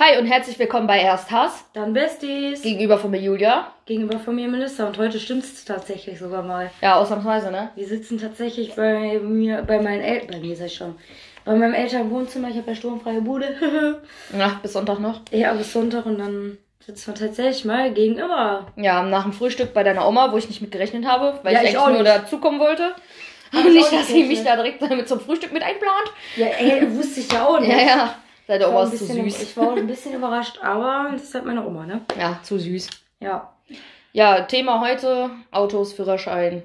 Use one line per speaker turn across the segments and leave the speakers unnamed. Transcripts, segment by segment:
Hi und herzlich willkommen bei Erst Hass.
Dann Besties.
Gegenüber von mir Julia.
Gegenüber von mir Melissa. Und heute stimmt es tatsächlich sogar mal.
Ja, ausnahmsweise, ne?
Wir sitzen tatsächlich bei mir, bei meinen Eltern, bei mir sag ich schon, bei meinem Eltern im Wohnzimmer. Ich habe ja sturmfreie Bude.
Ja, bis Sonntag noch.
ja, bis Sonntag und dann sitzen wir tatsächlich mal gegenüber.
Ja, nach dem Frühstück bei deiner Oma, wo ich nicht mit gerechnet habe, weil
Ja,
ich
ich
eigentlich
auch
nur dazukommen wollte.
Ich
nicht, dass sie mich da direkt mit zum Frühstück mit einplant.
Ja, ey, wusste ich ja auch nicht.
Ja, ja.
War,
Oma ist zu süß.
ich war auch ein bisschen überrascht, aber das ist halt meine Oma, ne?
Ja, zu süß.
Ja.
Ja, Thema heute, Autos, Führerschein.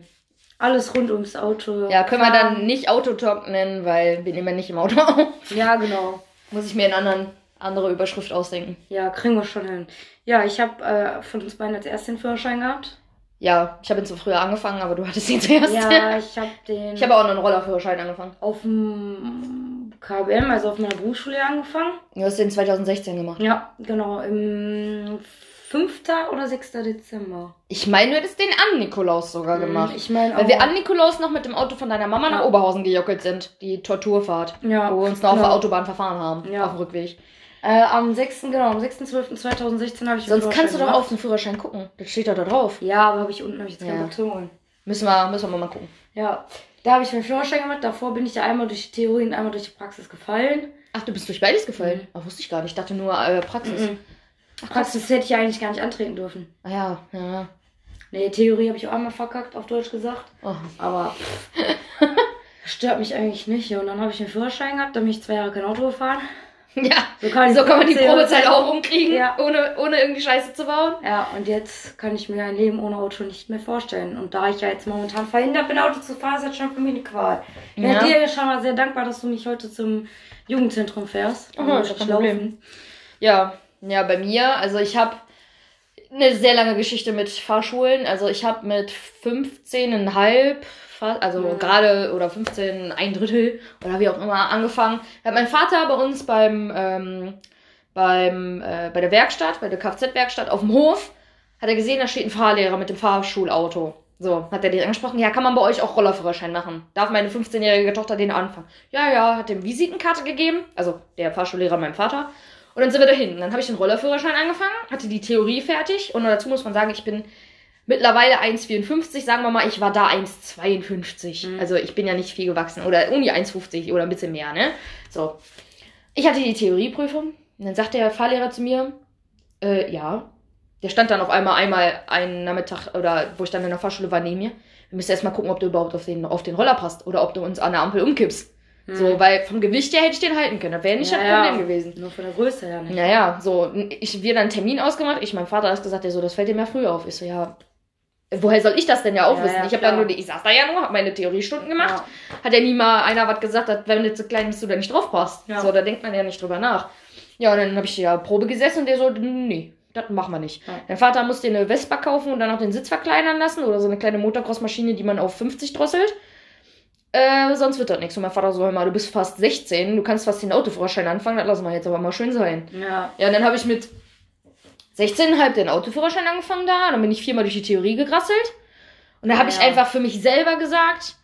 Alles rund ums Auto.
Ja, können wir
Fahren.
dann nicht Autotalk nennen, weil wir nehmen ja nicht im Auto auf.
Ja, genau.
Muss ich mir eine anderen, andere Überschrift ausdenken.
Ja, kriegen wir schon hin. Ja, ich habe äh, von uns beiden als erst den Führerschein gehabt.
Ja, ich habe ihn zu früher angefangen, aber du hattest ihn zuerst.
Ja, ich habe den
Ich habe auch einen Rollerführerschein angefangen.
auf dem KBM, also auf meiner Berufsschule angefangen.
Du hast den 2016 gemacht.
Ja, genau, im 5. oder 6. Dezember.
Ich meine, du hättest den an Nikolaus sogar gemacht.
Ich meine
Weil wir an Nikolaus noch mit dem Auto von deiner Mama nach
Ja.
Oberhausen gejockelt sind. Die Torturfahrt.
Ja,
Wo wir uns noch auf
genau.
der Autobahn verfahren haben.
Ja.
Auf dem Rückweg.
Äh, am 6. genau, am 6.12.2016 habe ich
Sonst kannst du doch auf den Führerschein gucken. Das steht doch da drauf.
Ja, aber habe ich unten habe ich jetzt keinen
Ja.
Holen.
Müssen wir, müssen wir mal gucken.
Ja, da habe ich meinen Führerschein gemacht. Davor bin ich ja einmal durch die Theorie und einmal durch die Praxis gefallen.
Ach, du bist durch beides gefallen? Ach, wusste ich gar nicht. Ich dachte nur äh, Praxis.
Mhm. Praxis hätte ich ja eigentlich gar nicht antreten dürfen.
Ah ja, ja.
Nee, Theorie habe ich auch einmal verkackt, auf Deutsch gesagt.
Oh.
Aber stört mich eigentlich nicht. Und dann habe ich einen Führerschein gehabt, dann bin ich zwei Jahre kein Auto gefahren.
Ja,
So kann,
so kann man die
Probezeit-
auch rumkriegen,
Ja.
ohne, ohne irgendwie Scheiße zu bauen.
Ja, und jetzt kann ich mir ein Leben ohne Auto nicht mehr vorstellen. Und da ich ja jetzt momentan verhindert bin, Auto zu fahren, ist das schon für mich eine Qual. Ich
Ja.
bin dir schon mal sehr dankbar, dass du mich heute zum Jugendzentrum fährst.
Ist
muss
kein Problem. Ja, ja, bei mir, also ich habe eine sehr lange Geschichte mit Fahrschulen. Also ich habe mit 15,5, fa- also
Ja.
gerade oder 15, ein Drittel oder wie auch immer angefangen. Da hat mein Vater bei uns beim, ähm, beim äh, bei der Werkstatt, bei der Kfz-Werkstatt auf dem Hof, hat er gesehen, da steht ein Fahrlehrer mit dem Fahrschulauto. So, hat er dich angesprochen, ja, kann man bei euch auch Rollerführerschein machen? Darf meine 15-jährige Tochter den anfangen? Ja, ja, hat dem Visitenkarte gegeben, also der Fahrschullehrer meinem Vater. Und dann sind wir dahin. Dann habe ich den Rollerführerschein angefangen, hatte die Theorie fertig. Und dazu muss man sagen, ich bin mittlerweile 1,54. Sagen wir mal, ich war da 1,52.
Mhm.
Also ich bin ja nicht viel gewachsen. Oder um die 1,50 oder ein bisschen mehr, ne? So. Ich hatte die Theorieprüfung. Und dann sagt der Fahrlehrer zu mir, äh, ja. Der stand dann auf einmal einmal einen Nachmittag, oder wo ich dann in der Fahrschule war, neben mir. Wir müssen erst mal gucken, ob du überhaupt auf den, auf den Roller passt. Oder ob du uns an der Ampel umkippst. So, weil vom Gewicht her hätte ich den halten können. Das wäre nicht
Ja,
das
ja.
Problem gewesen.
Nur von der Größe her nicht.
Naja, so, ich, wir dann einen Termin ausgemacht. Ich, mein Vater hat gesagt, der so, das fällt dir mehr früh auf. Ich so, ja, woher soll ich das denn ja auch
Ja,
wissen?
ja,
ich habe ja nur, die- ich saß da ja nur, habe meine Theoriestunden gemacht.
Ja.
Hat ja nie mal einer was gesagt, dass, wenn du zu klein bist, du da nicht drauf passt.
Ja.
So, da denkt man ja nicht drüber nach. Ja, und dann habe ich ja Probe gesessen und der so, nee, das machen wir nicht. Dein Vater musste eine Vespa kaufen und dann auch den Sitz verkleinern lassen oder so eine kleine Motocross-Maschine, die man auf 50 drosselt. Äh, sonst wird das nichts. Und mein Vater so, hör mal, du bist fast 16, du kannst fast den Autoführerschein anfangen, das lassen wir jetzt aber mal schön sein.
Ja.
Ja, und dann habe ich mit 16,5 den Autoführerschein angefangen da. Dann bin ich viermal durch die Theorie gegrasselt. Und da habe ich
Ja.
einfach für mich selber gesagt,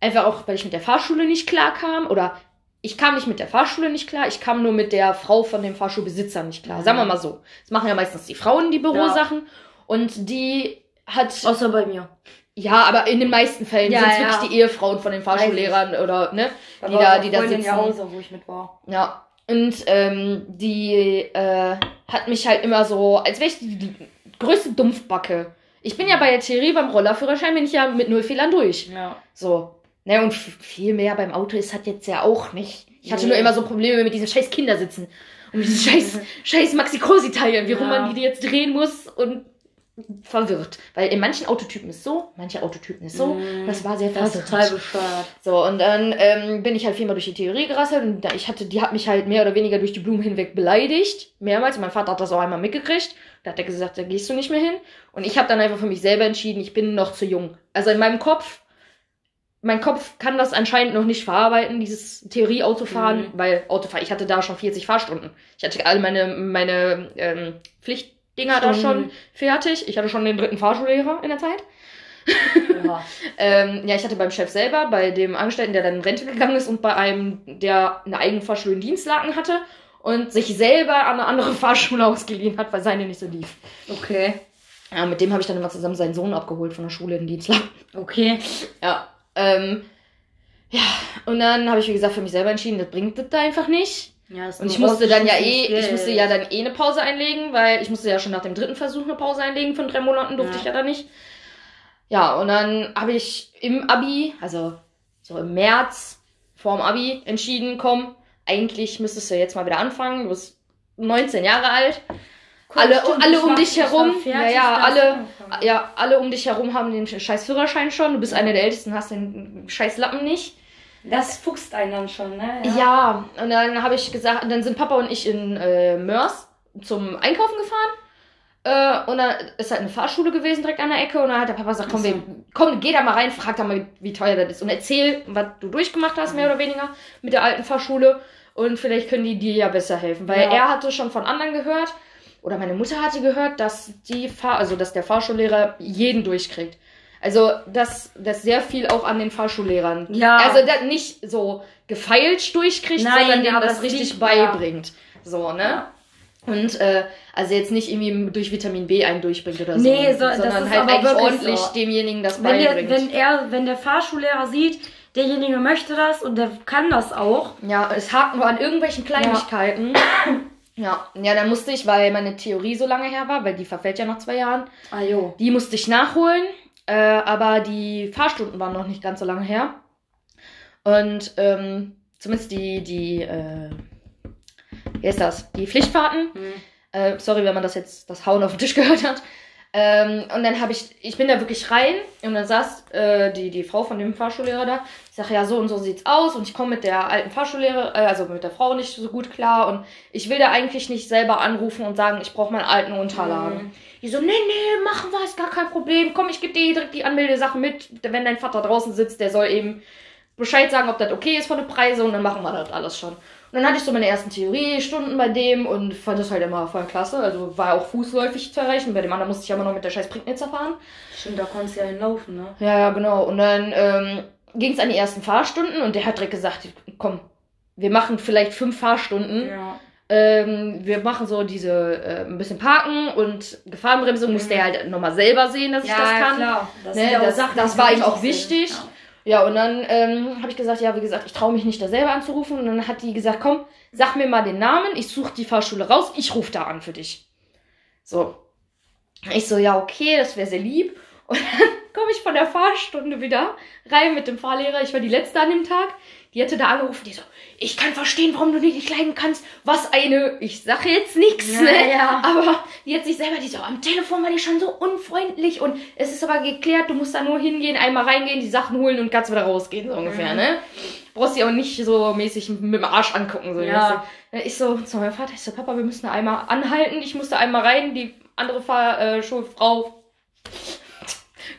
einfach auch, weil ich mit der Fahrschule nicht klar kam. Oder ich kam nicht mit der Fahrschule nicht klar, ich kam nur mit der Frau von dem Fahrschulbesitzer nicht klar.
Mhm.
Sagen wir mal so. Das machen ja meistens die Frauen, die Bürosachen. Und die hat.
Außer bei mir.
Ja, aber in den meisten Fällen
Ja,
sind es
ja.
wirklich die Ehefrauen von den Fahrschullehrern oder, ne? Die da, die da sitzen.
ja Hause, wo ich mit war.
Ja, und ähm, die äh, hat mich halt immer so, als wäre ich die, die größte Dumpfbacke. Ich bin ja bei der Theorie beim Rollerführerschein, bin ich ja mit null Fehlern durch.
Ja.
So. Ne, und viel mehr beim Auto ist halt jetzt ja auch nicht. Ich hatte
Nee.
nur immer so Probleme mit diesen scheiß Kindersitzen. Und mit diesen scheiß, scheiß Maxi-Cosi-Teilen, wie rum
Ja.
man die jetzt drehen muss und verwirrt. Weil in manchen Autotypen ist so, manche Autotypen ist so.
Mm,
Das war sehr
Das ist
verwirrend.
total bescheuert.
So, und dann ähm, bin ich halt viermal durch die Theorie gerasselt und da, ich hatte, die hat mich halt mehr oder weniger durch die Blumen hinweg beleidigt. Mehrmals. Mein Vater hat das auch einmal mitgekriegt. Da hat er gesagt, da gehst du nicht mehr hin. Und ich habe dann einfach für mich selber entschieden, ich bin noch zu jung. Also in meinem Kopf, mein Kopf kann das anscheinend noch nicht verarbeiten, dieses Theorie-Autofahren,
Mhm.
weil Autofahren, ich hatte da schon 40 Fahrstunden. Ich hatte alle meine, meine ähm, Pflichtdinger da schon
Stunden.
fertig. Ich hatte schon den dritten Fahrschullehrer in der Zeit.
Ja.
Ähm, ja, ich hatte beim Chef selber, bei dem Angestellten, der dann in Rente gegangen ist und bei einem, der eine Eigenfahrschule in Dienstlaken hatte. und sich selber an eine andere Fahrschule ausgeliehen hat, weil seine nicht so lief.
Okay.
Ja, mit dem habe ich dann immer zusammen seinen Sohn abgeholt von der Schule in Dienstland.
Okay.
Ja. Ähm, ja, und dann habe ich, wie gesagt, für mich selber entschieden, das bringt das da einfach nicht.
Ja,
Und ich musste dann ja eh,
rausgeschmissenes
ich musste
Geld.
ja dann eh eine Pause einlegen, weil ich musste ja schon nach dem dritten Versuch eine Pause einlegen von drei Monaten, durfte
Ja.
ich ja dann nicht. Ja, und dann habe ich im Abi, also so im März vorm Abi entschieden, komm, eigentlich müsstest du jetzt mal wieder anfangen. Du bist 19 Jahre alt.
Guck,
alle
stimmt,
alle um dich herum, ja, ja, alle, ja, alle um dich herum haben den scheiß Führerschein schon. Du bist einer der Ältesten, hast den scheiß Lappen nicht.
Das fuchst einen dann schon, ne?
Ja, und dann habe ich gesagt, dann sind Papa und ich in äh, Mörs zum Einkaufen gefahren. Äh, und dann ist halt eine Fahrschule gewesen direkt an der Ecke. Und dann hat der Papa gesagt, komm, wir, komm geh da mal rein, frag da mal, wie teuer das ist. Und erzähl, was du durchgemacht hast, mehr oder weniger, mit der alten Fahrschule. Und vielleicht können die dir ja besser helfen. Weil
Ja.
er hatte schon von anderen gehört, oder meine Mutter hatte gehört, dass die Fahr also dass der Fahrschullehrer jeden durchkriegt. Also, dass, dass sehr viel auch an den Fahrschullehrern.
Ja.
Also, das nicht so gefeilscht durchkriegt,
Nein,
sondern denen das richtig
liegt- ja.
beibringt. So, ne?
Ja.
Und, äh, also jetzt nicht irgendwie durch Vitamin B einen durchbringt oder so.
Nee, so- das
sondern halt eigentlich ordentlich
so.
demjenigen das
Wenn, der,
beibringt.
wenn er, wenn der Fahrschullehrer sieht, derjenige möchte das und der kann das auch.
Ja, es hakt nur an irgendwelchen Kleinigkeiten. Ja. ja, dann musste ich, weil meine Theorie so lange her war, weil die verfällt ja nach zwei Jahren,
Ah jo.
die musste ich nachholen, äh, aber die Fahrstunden waren noch nicht ganz so lange her. Und ähm, zumindest die, die, äh, wie heißt das? Die Pflichtfahrten.
Hm.
Äh, sorry, wenn man das jetzt, das Hauen auf den Tisch gehört hat. Ähm, und dann habe ich, ich bin da wirklich rein und dann saß äh, die, die Frau von dem Fahrschullehrer da. Ich sage, ja, so und so sieht's aus und ich komme mit der alten Fahrschullehrer, äh, also mit der Frau nicht so gut klar und ich will da eigentlich nicht selber anrufen und sagen, ich brauche meinen alten Unterlagen.
Mhm.
Die so, nee, nee, machen wir, ist gar kein Problem. Komm, ich gebe dir direkt die Anmeldesachen mit. Wenn dein Vater draußen sitzt, der soll eben Bescheid sagen, ob das okay ist von den Preisen und dann machen wir das alles schon. Und dann hatte ich so meine ersten Theoriestunden bei dem und fand das halt immer voll klasse. Also war auch fußläufig zu erreichen. Bei dem anderen musste ich aber noch mit der scheiß Prignitzer fahren.
Stimmt, da konntest du ja hinlaufen, ne?
Ja, ja, genau. Und dann ähm, ging es an die ersten Fahrstunden und der hat direkt gesagt, komm, wir machen vielleicht fünf Fahrstunden.
Ja.
Ähm, wir machen so diese äh, ein bisschen Parken und Gefahrenbremsung musste
Mhm.
er halt nochmal selber sehen, dass ich das kann.
klar. Das,
Ne,
ja
das-
Sachen,
das war ihm auch wichtig.
Ja.
Ja, und dann ähm, habe ich gesagt, ja, wie gesagt, ich traue mich nicht, da selber anzurufen. Und dann hat die gesagt, komm, sag mir mal den Namen, ich suche die Fahrschule raus, ich rufe da an für dich. So. Ich so, ja, okay, das wäre sehr lieb. Und dann komme ich von der Fahrstunde wieder rein mit dem Fahrlehrer. Ich war die letzte an dem Tag. Die hatte da angerufen, die so, ich kann verstehen, warum du nicht leiden kannst. Was eine, ich sage jetzt nichts,
Ja,
ne?
ja.
Aber die hat sich selber, die so, am Telefon war die schon so unfreundlich und es ist aber geklärt, du musst da nur hingehen, einmal reingehen, die Sachen holen und kannst wieder rausgehen, so ungefähr,
Mhm.
ne? Brauchst die auch nicht so mäßig mit dem Arsch angucken, so.
Ja.
Ich so, zu meinem Vater, ich so, Papa, wir müssen da einmal anhalten, ich musste einmal rein, die andere Fahr äh, Schulfrau,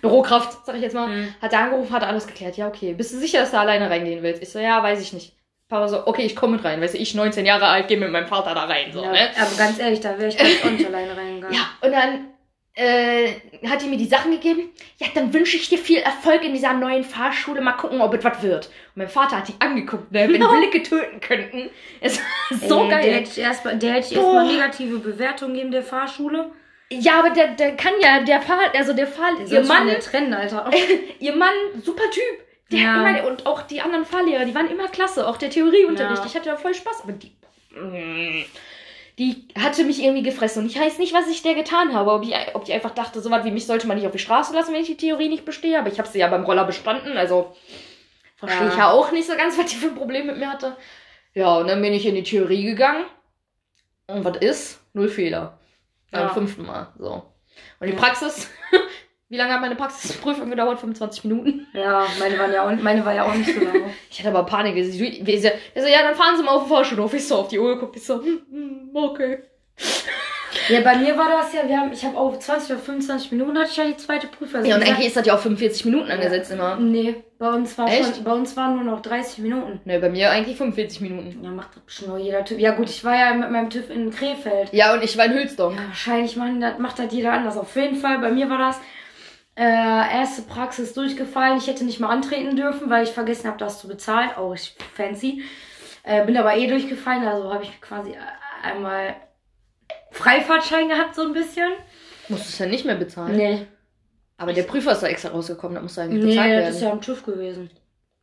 Bürokraft, sag ich jetzt mal,
Mhm.
hat da angerufen, hat alles geklärt. Ja, okay. Bist du sicher, dass du alleine reingehen willst? Ich so, ja, weiß ich nicht. Papa so, okay, ich komme mit rein. Weißt du, ich 19 Jahre alt, gehe mit meinem Vater da rein. So,
ja.
ne?
Aber ganz ehrlich, da wäre ich ganz auch nicht alleine reingegangen.
Ja, und dann äh, hat die mir die Sachen gegeben. Ja, dann wünsche ich dir viel Erfolg in dieser neuen Fahrschule. Mal gucken, ob es was wird. Und mein Vater hat die angeguckt, ne? Wenn Blicke töten könnten. Es war so
Ey,
geil.
Der hätte ich erstmal der hätte ich
Boah.
erstmal negative Bewertung geben der Fahrschule.
Ja, aber der, der kann ja, der Fahr, also der Fahr, ihr Mann,
der trennen, Alter.
ihr Mann, super Typ. Der
Ja.
hat immer, und auch die anderen Fahrlehrer, die waren immer klasse. Auch der Theorieunterricht.
Ja.
Ich hatte da voll Spaß. Aber die, die hatte mich irgendwie gefressen. Und ich weiß nicht, was ich der getan habe. Ob, ich, ob die einfach dachte, so was wie mich sollte man nicht auf die Straße lassen, wenn ich die Theorie nicht bestehe. Aber ich habe sie ja beim Roller bestanden. Also verstehe
Ja.
ich ja auch nicht so ganz, was die für ein Problem mit mir hatte. Ja, und dann bin ich in die Theorie gegangen. Und was ist? Null Fehler. Beim
Ja.
fünften Mal. So. Und die. Praxis. Wie lange hat meine Praxisprüfung gedauert? 25 Minuten.
Ja, meine, waren ja auch, meine war ja auch nicht so lange.
Ich hatte aber Panik. So, wir so, ja, dann fahren Sie mal auf den Vorschulhof. Ich so auf die Uhr geguckt. Ich so, hm, hm, okay.
Ja, bei mir war das ja, wir haben, ich habe auf 20 oder 25 Minuten hatte ich ja die zweite Prüfung.
Ja, und eigentlich ist das ja auf 45 Minuten angesetzt immer.
Nee, bei uns war
Echt?
schon, bei uns waren nur noch 30 Minuten.
Ne, bei mir eigentlich 45 Minuten.
Ja, macht das bestimmt nur jeder TÜV. Ja gut, ich war ja mit meinem TÜV in Krefeld.
Ja, und ich war in Hülsdorf.
Ja, wahrscheinlich machen das, macht das jeder anders. Auf jeden Fall, bei mir war das äh, erste Praxis durchgefallen. Ich hätte nicht mal antreten dürfen, weil ich vergessen habe, das zu bezahlen. Auch ich fancy. Äh, bin aber eh durchgefallen, also habe ich quasi einmal Freifahrtschein gehabt, so ein bisschen.
Musstest du ja nicht mehr bezahlen.
Nee.
Aber der Prüfer ist da extra rausgekommen, da muss eigentlich
Nee,
bezahlt
das
werden.
ist ja am TÜV gewesen.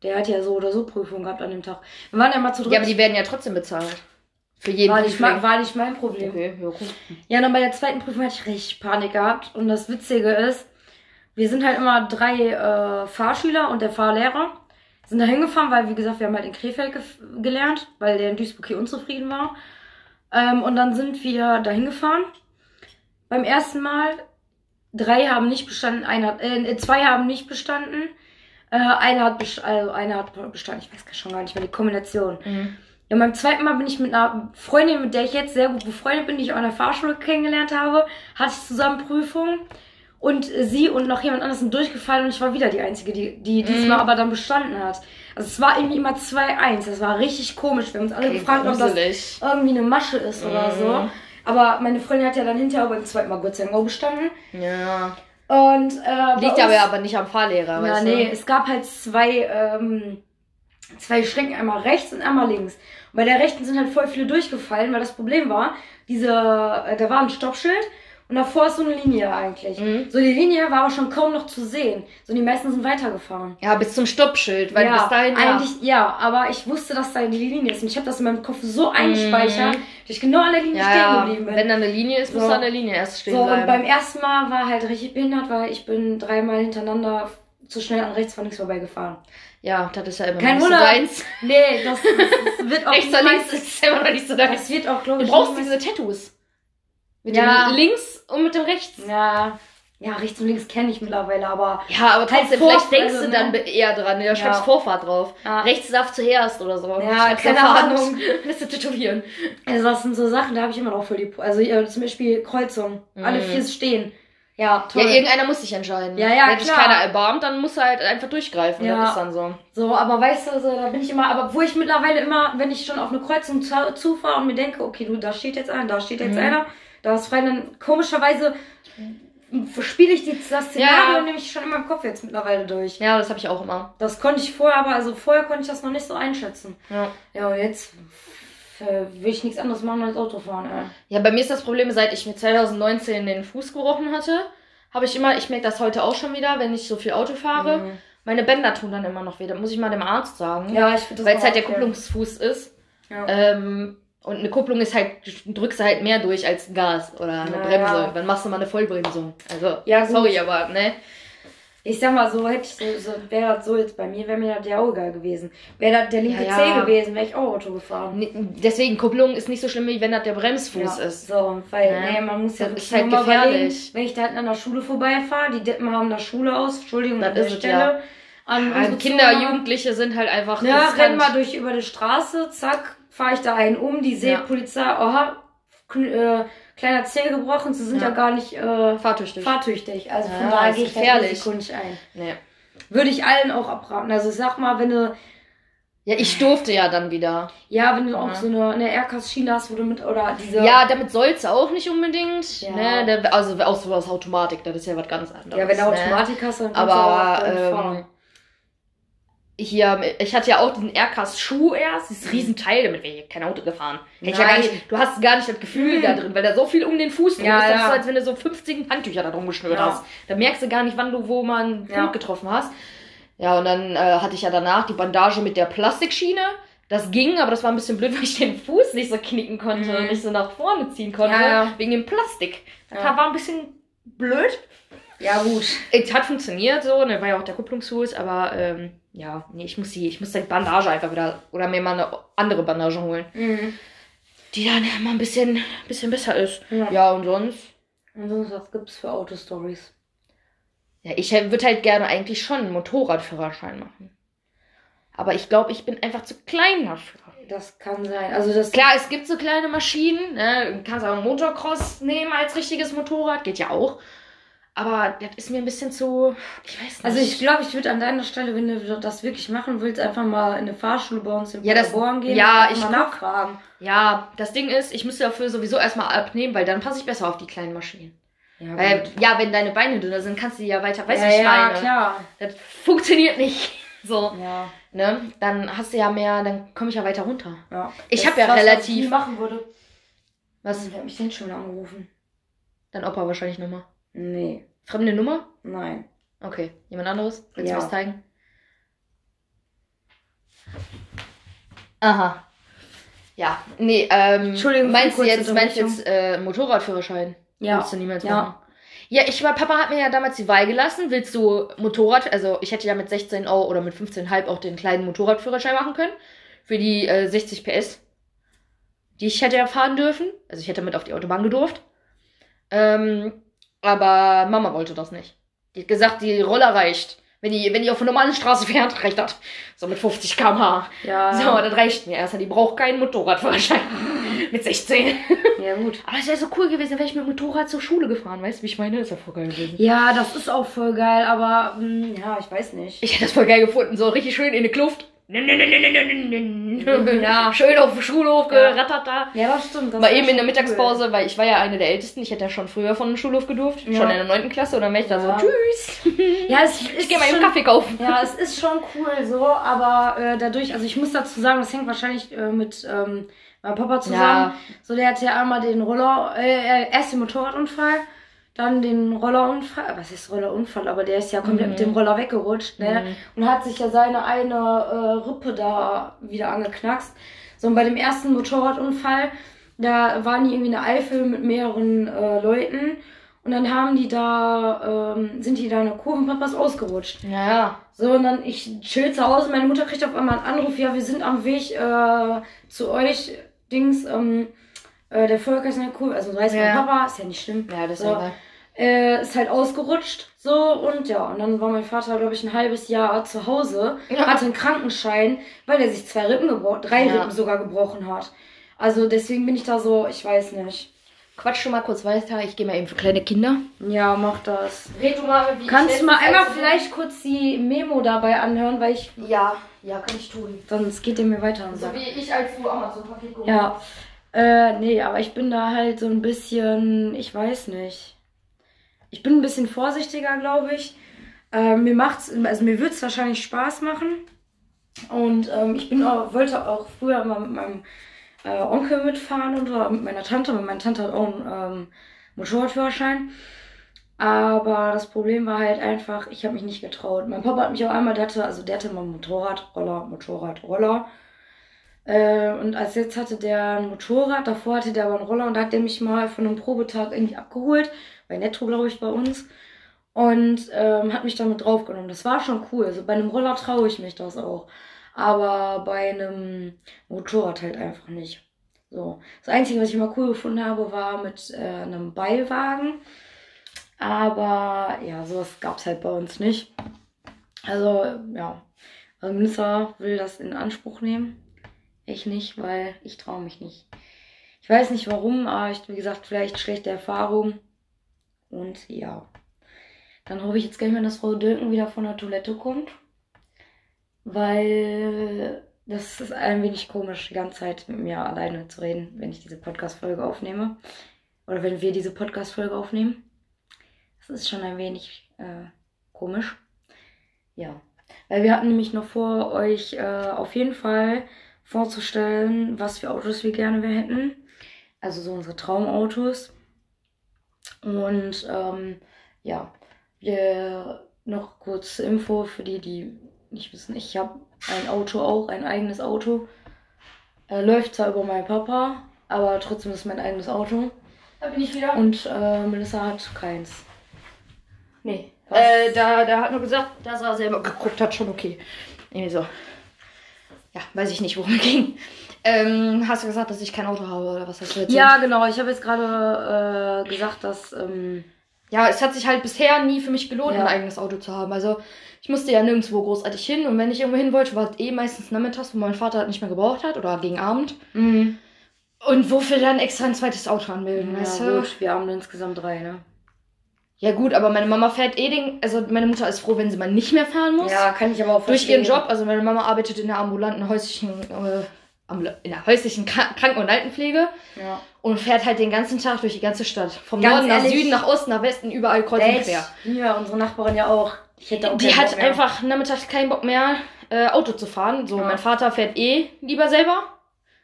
Der hat ja so oder so Prüfung gehabt an dem Tag. Wir waren ja mal zu dritt.
Ja, aber die werden ja trotzdem bezahlt. Für jeden
war, nicht, mein- war nicht mein Problem.
Okay, ja, gut.
Ja, dann bei der zweiten Prüfung hatte ich richtig Panik gehabt. Und das Witzige ist, wir sind halt immer drei äh, Fahrschüler und der Fahrlehrer. Sind da hingefahren, weil, wie gesagt, wir haben halt in Krefeld gef- gelernt, weil der in Duisburg hier unzufrieden war. Ähm, und dann sind wir da hingefahren. Beim ersten Mal, drei haben nicht bestanden, einer, äh, zwei haben nicht bestanden. Äh, einer hat, best also einer hat bestanden, ich weiß schon gar nicht mehr, die Kombination.
Mhm.
Ja, beim zweiten Mal bin ich mit einer Freundin, mit der ich jetzt sehr gut befreundet bin, die ich auch in der Fahrschule kennengelernt habe, hatte ich zusammen Prüfung. Und sie und noch jemand anderes sind durchgefallen und ich war wieder die Einzige, die, die diesmal aber dann bestanden hat. Also es war irgendwie immer 2-1. Das war richtig komisch. Wir haben uns alle
Okay,
gefragt, ob das
gruselig.
irgendwie eine Masche ist oder
Mhm.
so. Aber meine Freundin hat ja dann hinterher beim zweiten Mal Gott sei Dank bestanden.
Ja.
Und äh,
Liegt
uns-
aber aber nicht am Fahrlehrer,
ja,
weißt
nee,
du?
es gab halt zwei, ähm, zwei Schränke, einmal rechts und einmal links. Und bei der rechten sind halt voll viele durchgefallen, weil das Problem war, diese, äh, da war ein Stoppschild und davor ist so eine Linie eigentlich.
Mhm.
So die Linie war aber schon kaum noch zu sehen. So die meisten sind weitergefahren.
Ja, bis zum Stoppschild, weil
ja,
bis dahin ja.
eigentlich ja, aber ich wusste, dass da die Linie ist und ich habe das in meinem Kopf so eingespeichert, dass ich genau an der Linie
Mhm. Ja,
stehen geblieben bin.
Wenn da eine Linie ist, musst
So.
du an der Linie erst stehen
So, und
bleiben.
beim ersten Mal war halt richtig behindert, weil ich bin dreimal hintereinander zu schnell an rechts von links vorbeigefahren.
ja, das ist ja immer
Kein
noch nicht
Wunder.
so deins.
Nee, das, das wird auch
Rechts oder
niemals-
links ist immer noch nicht so deins.
Das wird auch, glaube
Du
ich,
brauchst
niemals-
diese Tattoos. Mit
Ja.
dem links und mit dem rechts.
Ja, ja, rechts und links kenne ich mittlerweile, aber
Ja, aber trotzdem,
Vor-
vielleicht denkst
also,
du dann
ne?
eher dran. Da schreibst
Ja.
Vorfahrt drauf.
Ja.
Rechts darf zuerst oder so.
Ja, keine. Ahnung.
Lässt du tätowieren.
also das sind so Sachen, da habe ich immer noch voll die. Also äh, zum Beispiel Kreuzung. Alle
Mhm.
vier stehen. Ja, toll.
Ja, irgendeiner muss sich entscheiden.
Ja, ja,
Wenn sich
klar.
keiner erbarmt, dann muss er halt einfach durchgreifen.
Ja.
Das ist dann so.
So, aber weißt du, so, da bin ich immer, aber wo ich mittlerweile immer, wenn ich schon auf eine Kreuzung zu, zufahre und mir denke, okay, du, da steht jetzt einer, da steht jetzt
Mhm.
einer, da ist frei, dann komischerweise spiele ich die, das Szenario
Ja.
nämlich schon in meinem Kopf jetzt mittlerweile durch.
Ja, das habe ich auch immer.
Das konnte ich vorher, aber also vorher konnte ich das noch nicht so einschätzen.
Ja.
Ja, und jetzt will ich nichts anderes machen als Auto fahren, ey.
Ja, bei mir ist das Problem, seit ich mir 2019 den Fuß gebrochen hatte, habe ich immer, ich merke das heute auch schon wieder, wenn ich so viel Auto fahre,
Mhm.
meine Bänder tun dann immer noch weh. Da muss ich mal dem Arzt sagen.
Ja, ich finde das
Weil es halt der. Kupplungsfuß ist.
Ja.
Ähm, und eine Kupplung ist halt, drückst du halt mehr durch als ein Gas oder eine
Ja,
Bremse. Dann machst du mal eine Vollbremsung. Also,
Ja, gut.
sorry, aber, ne?
Ich sag mal so, hätte ich so, so wäre das so jetzt bei mir, wäre mir das ja auch egal gewesen. Wäre das der linke
Ja,
Zeh
ja.
gewesen, wäre ich auch Auto gefahren.
N- Deswegen, Kupplung ist nicht so schlimm, wie wenn das der Bremsfuß
ja,
ist.
So, weil,
Ja.
nee, man muss ja
Das
wirklich
ist halt gefährlich.
wenn ich da hinten an der Schule vorbeifahre, die Deppen haben da Schule aus, Entschuldigung,
Das
an der Stelle. An
Kinder,
Zuhörer.
Jugendliche sind halt einfach
Ja, renn mal durch über die Straße, zack, fahre ich da einen um, die sehe
Ja.
Polizei, aha, kn- äh, kleiner Zeh gebrochen, sie sind ja,
Ja.
gar nicht äh,
Fahrtüchtig.
fahrtüchtig. Also von
Ja,
daher gehe ich
gefährlich.
das Risiko nicht ein.
Nee.
Würde ich allen auch abraten. Also ich sag mal, wenn du,
Ja, ich durfte ja dann wieder.
ja, wenn du auch
Ja.
so eine, eine Aircast-Schiene hast, wo du mit, oder diese,
Ja, damit soll's auch nicht unbedingt.
Ja.
Ne? Also auch so was Automatik, das ist ja was ganz anderes.
ja wenn du
ne?
Automatik hast, dann kannst du auch
Aber
damit
ähm,
fahren.
Hier, ich hatte ja auch diesen Aircast Schuh erst, dieses Riesenteil, damit wäre ich kein Auto gefahren. Hätte ich ja gar nicht, du hast gar nicht das Gefühl da drin, weil da so viel um den Fuß drum
Ja,
ist. Das
ja.
ist als wenn du so 50 Handtücher da drum geschnürt
Ja.
hast. Da merkst du gar nicht, wann du wo mal einen. Punkt getroffen hast. Ja, und dann äh, hatte ich ja danach die Bandage mit der Plastikschiene. Das ging, aber das war ein bisschen blöd, weil ich den Fuß nicht so knicken konnte
Mhm.
und nicht so nach vorne ziehen konnte. Wegen dem Plastik. Das war ein bisschen blöd.
Ja, gut.
Es hat funktioniert so, ne, war ja auch der Kupplungsfuß, aber ähm, ja, nee, ich muss die, ich muss die Bandage einfach wieder oder mir mal eine andere Bandage holen,
Mhm.
die dann mal ein bisschen, bisschen besser ist.
Ja.
Ja, und sonst,
Und sonst, was gibt's für Autostories?
ja, ich würde halt gerne eigentlich schon einen Motorradführerschein machen. Aber ich glaube, ich bin einfach zu klein dafür.
Das kann sein. Also das
Klar, es gibt so kleine Maschinen, ne? du kannst auch einen Motocross nehmen als richtiges Motorrad, geht ja auch. Aber das ist mir ein bisschen zu, ich weiß nicht.
Also ich glaube, ich würde an deiner Stelle, wenn du das wirklich machen willst, einfach mal in eine Fahrschule bei uns in
Ja, das-
gehen
ja, ich
mal
guck-
nachfragen.
Ja, das Ding ist, ich müsste dafür sowieso erstmal abnehmen, weil dann passe ich besser auf die kleinen Maschinen.
Ja,
Weil,
gut.
ja, wenn deine Beine dünner sind, kannst du die ja weiter, weißt du,
ja,
wie ich
ja,
meine?
klar.
Das funktioniert nicht. So,
Ja.
ne? Dann hast du ja mehr, dann komme ich ja weiter runter.
ja.
Ich
Das
hab ja
ist was, was
relativ-
ich machen würde.
Was?
Wer hat mich denn schon angerufen?
Dein Opa wahrscheinlich nochmal.
Nee.
Fremde Nummer?
Nein.
Okay. Jemand anderes? Willst
Ja.
du was zeigen? Aha. Ja, nee, ähm,
Entschuldigung
meinst du jetzt, meinst jetzt äh, Motorradführerschein?
Ja.
Willst du niemals
Ja.
machen? Ja, ich war, Papa hat mir ja damals die Wahl gelassen. Willst du Motorrad, also ich hätte ja mit 16 auch oder mit 15,5 auch den kleinen Motorradführerschein machen können. Für die äh, 60 PS. Die ich hätte ja fahren dürfen. Also ich hätte mit auf die Autobahn gedurft. Ähm, aber Mama wollte das nicht. Die hat gesagt, die Roller reicht. Wenn die, wenn die auf einer normalen Straße fährt, reicht das. So mit 50 km/h.
Ja.
So, das reicht mir. Erstmal, die braucht keinen Motorradführerschein. mit 16.
ja, gut.
Aber es wäre so cool gewesen, wäre ich mit dem Motorrad zur Schule gefahren. Weißt du, wie ich meine? Das wäre voll geil gewesen.
Ja, das ist auch voll geil, aber mh, ja, ich weiß nicht.
Ich hätte das voll geil gefunden. So richtig schön in eine Kluft.
Ja.
Schön auf dem Schulhof
Ja.
gerattert da.
Ja, das stimmt. Das
Mal eben in der Mittagspause, weil ich war ja eine der Ältesten. Ich hätte ja schon früher von dem Schulhof gedurft.
Ja.
Schon in der 9. Klasse. Und dann wäre ich da so, tschüss.
Cool. Ja, es ist
Ich gehe mal eben Kaffee kaufen.
Ja, es ist schon cool so, aber äh, dadurch, also ich muss dazu sagen, das hängt wahrscheinlich äh, mit ähm, meinem Papa zusammen.
Ja.
So, der hatte ja einmal den Roller, äh, äh, erst den Motorradunfall, dann den Rollerunfall, was ist Rollerunfall, aber der ist ja komplett
Mhm.
mit dem Roller weggerutscht, ne? Und hat sich ja seine eine äh, Rippe da wieder angeknackst. So, und bei dem ersten Motorradunfall, da waren die irgendwie in der Eifel mit mehreren äh, Leuten. Und dann haben die da, ähm, sind die da in der Kurvenpapas ausgerutscht.
Ja, ja.
So, und dann ich chill zu Hause, meine Mutter kriegt auf einmal einen Anruf, ja, wir sind am Weg äh, zu euch, Dings, ähm, äh, der Volker ist der Kurve, also weiß mein
Ja.
Papa, ist ja nicht schlimm.
Ja, das ist
So.
egal.
Äh, ist halt ausgerutscht, so, und ja, und dann war mein Vater, glaube ich, ein halbes Jahr zu Hause,
Ja.
hatte einen Krankenschein, weil er sich zwei Rippen gebrochen, drei
Ja.
Rippen sogar gebrochen hat. Also deswegen bin ich da so, ich weiß nicht.
Quatsch schon mal kurz weiter. Ich gehe mal eben für kleine Kinder.
Ja, mach das.
Red du mal, wie
Kannst
ich
du mal einmal vielleicht kurz die Memo dabei anhören, weil ich,
Ja, ja, kann ich tun.
sonst geht der mir weiter und
So
sagt.
wie ich als du Amazon-Paket geholt
Ja. Äh, nee, aber ich bin da halt so ein bisschen, ich weiß nicht. Ich bin ein bisschen vorsichtiger, glaube ich. Äh, mir macht's, also mir wird's wahrscheinlich Spaß machen. Und ähm, ich bin auch, wollte auch früher immer mit meinem äh, Onkel mitfahren und mit meiner Tante, weil meine Tante hat auch einen ähm, Motorradführerschein. Aber das Problem war halt einfach, ich habe mich nicht getraut. Mein Papa hat mich auch einmal, der hatte, also der hatte mal Motorrad, Roller, Motorrad, Roller. Äh, und als jetzt hatte der ein Motorrad, davor hatte der aber einen Roller und da hat der mich mal von einem Probetag irgendwie abgeholt, bei Netto, glaube ich, bei uns. Und ähm, hat mich damit draufgenommen. Das war schon cool. Also bei einem Roller traue ich mich das auch. Aber bei einem Motorrad halt einfach nicht. So. Das Einzige, was ich mal cool gefunden habe, war mit äh, einem Beiwagen. Aber ja, sowas gab es halt bei uns nicht. Also, ja. Also Melissa will das in Anspruch nehmen. Ich nicht, weil ich traue mich nicht. Ich weiß nicht warum, aber ich, wie gesagt, vielleicht schlechte Erfahrung. Und ja. Dann hoffe ich jetzt gleich mal, dass Frau Dülken wieder von der Toilette kommt. Weil das ist ein wenig komisch, die ganze Zeit mit mir alleine zu reden, wenn ich diese Podcast-Folge aufnehme. Oder wenn wir diese Podcast-Folge aufnehmen. Das ist schon ein wenig äh, komisch. Ja. Weil wir hatten nämlich noch vor, euch äh, auf jeden Fall vorzustellen, was für Autos wir gerne wir hätten. Also so unsere Traumautos. Und ähm, ja, wir noch kurz Info für die, die nicht wissen. Ich habe ein Auto auch, ein eigenes Auto. Äh, läuft zwar über meinen Papa, aber trotzdem ist mein eigenes Auto.
Da bin ich wieder.
Und äh, Melissa hat keins.
Nee.
Was?
Äh, da, da hat nur gesagt, dass er selber geguckt hat, schon okay. Irgendwie so. Ja, weiß ich nicht, worum es ging. Ähm, hast du gesagt, dass ich kein Auto habe oder was hast du erzählt?
Ja, genau. Ich habe jetzt gerade äh, gesagt, dass. Ähm,
Ja, es hat sich halt bisher nie für mich gelohnt,
Ja.
ein eigenes Auto zu haben. Also ich musste ja nirgendwo großartig hin und wenn ich irgendwo hin wollte, war es eh meistens nachmittags, wo mein Vater halt nicht mehr gebraucht hat oder gegen Abend.
mhm.
Und wofür dann extra ein zweites Auto anmelden,
ja,
weißt du?
gut, wir haben insgesamt drei, ne?
Ja gut, aber meine Mama fährt eh den, also meine Mutter ist froh, wenn sie mal nicht mehr fahren muss.
Ja, kann ich aber auch
durch ihren
verstehen.
Job, also meine Mama arbeitet in der ambulanten häuslichen, äh, in der häuslichen Kra- Kranken- und Altenpflege
Ja.
und fährt halt den ganzen Tag durch die ganze Stadt. Vom
Ganz
Norden nach
ehrlich?
Süden, nach Osten, nach Westen, überall kreuz und quer.
Ja, unsere Nachbarin ja auch. Ich hätte auch
Die hat einfach nachmittags keinen Bock mehr. äh, Auto zu fahren. So,
Ja.
mein Vater fährt eh lieber selber.